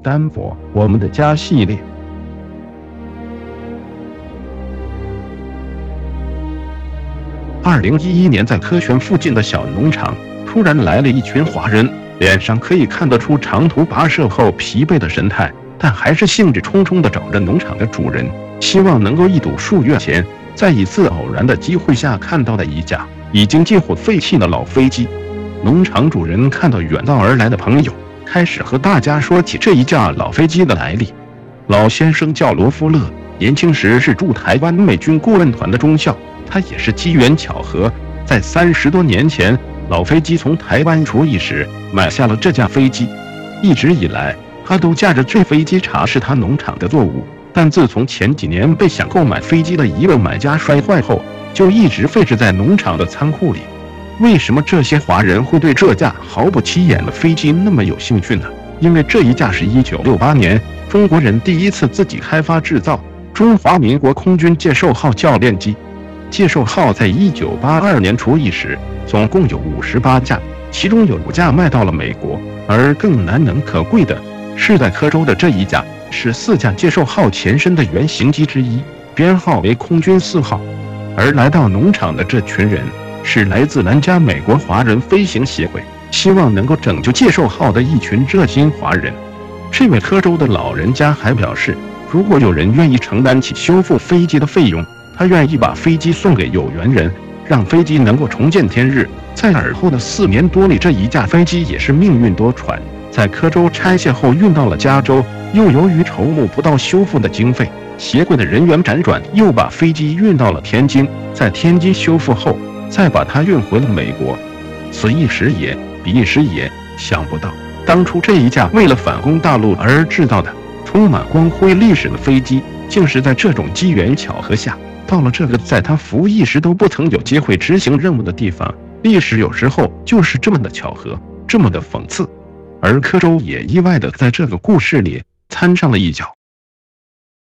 丹佛，我们的家系列。二零一一年，在科泉附近的小农场，突然来了一群华人，脸上可以看得出长途跋涉后疲惫的神态，但还是兴致冲冲地找着农场的主人，希望能够一睹数月前在一次偶然的机会下看到的一架已经近乎废弃的老飞机。农场主人看到远道而来的朋友。开始和大家说起这一架老飞机的来历。老先生叫罗夫勒，年轻时是驻台湾美军顾问团的中校。他也是机缘巧合，在三十多年前，老飞机从台湾出役时买下了这架飞机。一直以来，他都驾着这飞机查视他农场的作物。但自从前几年被想购买飞机的一位买家摔坏后，就一直废置在农场的仓库里。为什么这些华人会对这架毫不起眼的飞机那么有兴趣呢？因为这一架是一九六八年中国人第一次自己开发制造中华民国空军介寿号教练机。介寿号在一九八二年除役时，总共有五十八架，其中有五架卖到了美国。而更难能可贵的是，在科州的这一架是四架介寿号前身的原型机之一，编号为空军四号。而来到农场的这群人。是来自南加美国华人飞行协会，希望能够拯救界寿号的一群热心华人。这位科州的老人家还表示，如果有人愿意承担起修复飞机的费用，他愿意把飞机送给有缘人，让飞机能够重见天日。在尔后的四年多里，这一架飞机也是命运多舛，在科州拆卸后运到了加州，又由于筹募不到修复的经费，协会的人员辗转又把飞机运到了天津，在天津修复后。再把它运回了美国，此一时也，彼一时也。想不到，当初这一架为了反攻大陆而制造的、充满光辉历史的飞机，竟是在这种机缘巧合下，到了这个在他服役时都不曾有机会执行任务的地方。历史有时候就是这么的巧合，这么的讽刺。而柯州也意外的在这个故事里掺上了一脚。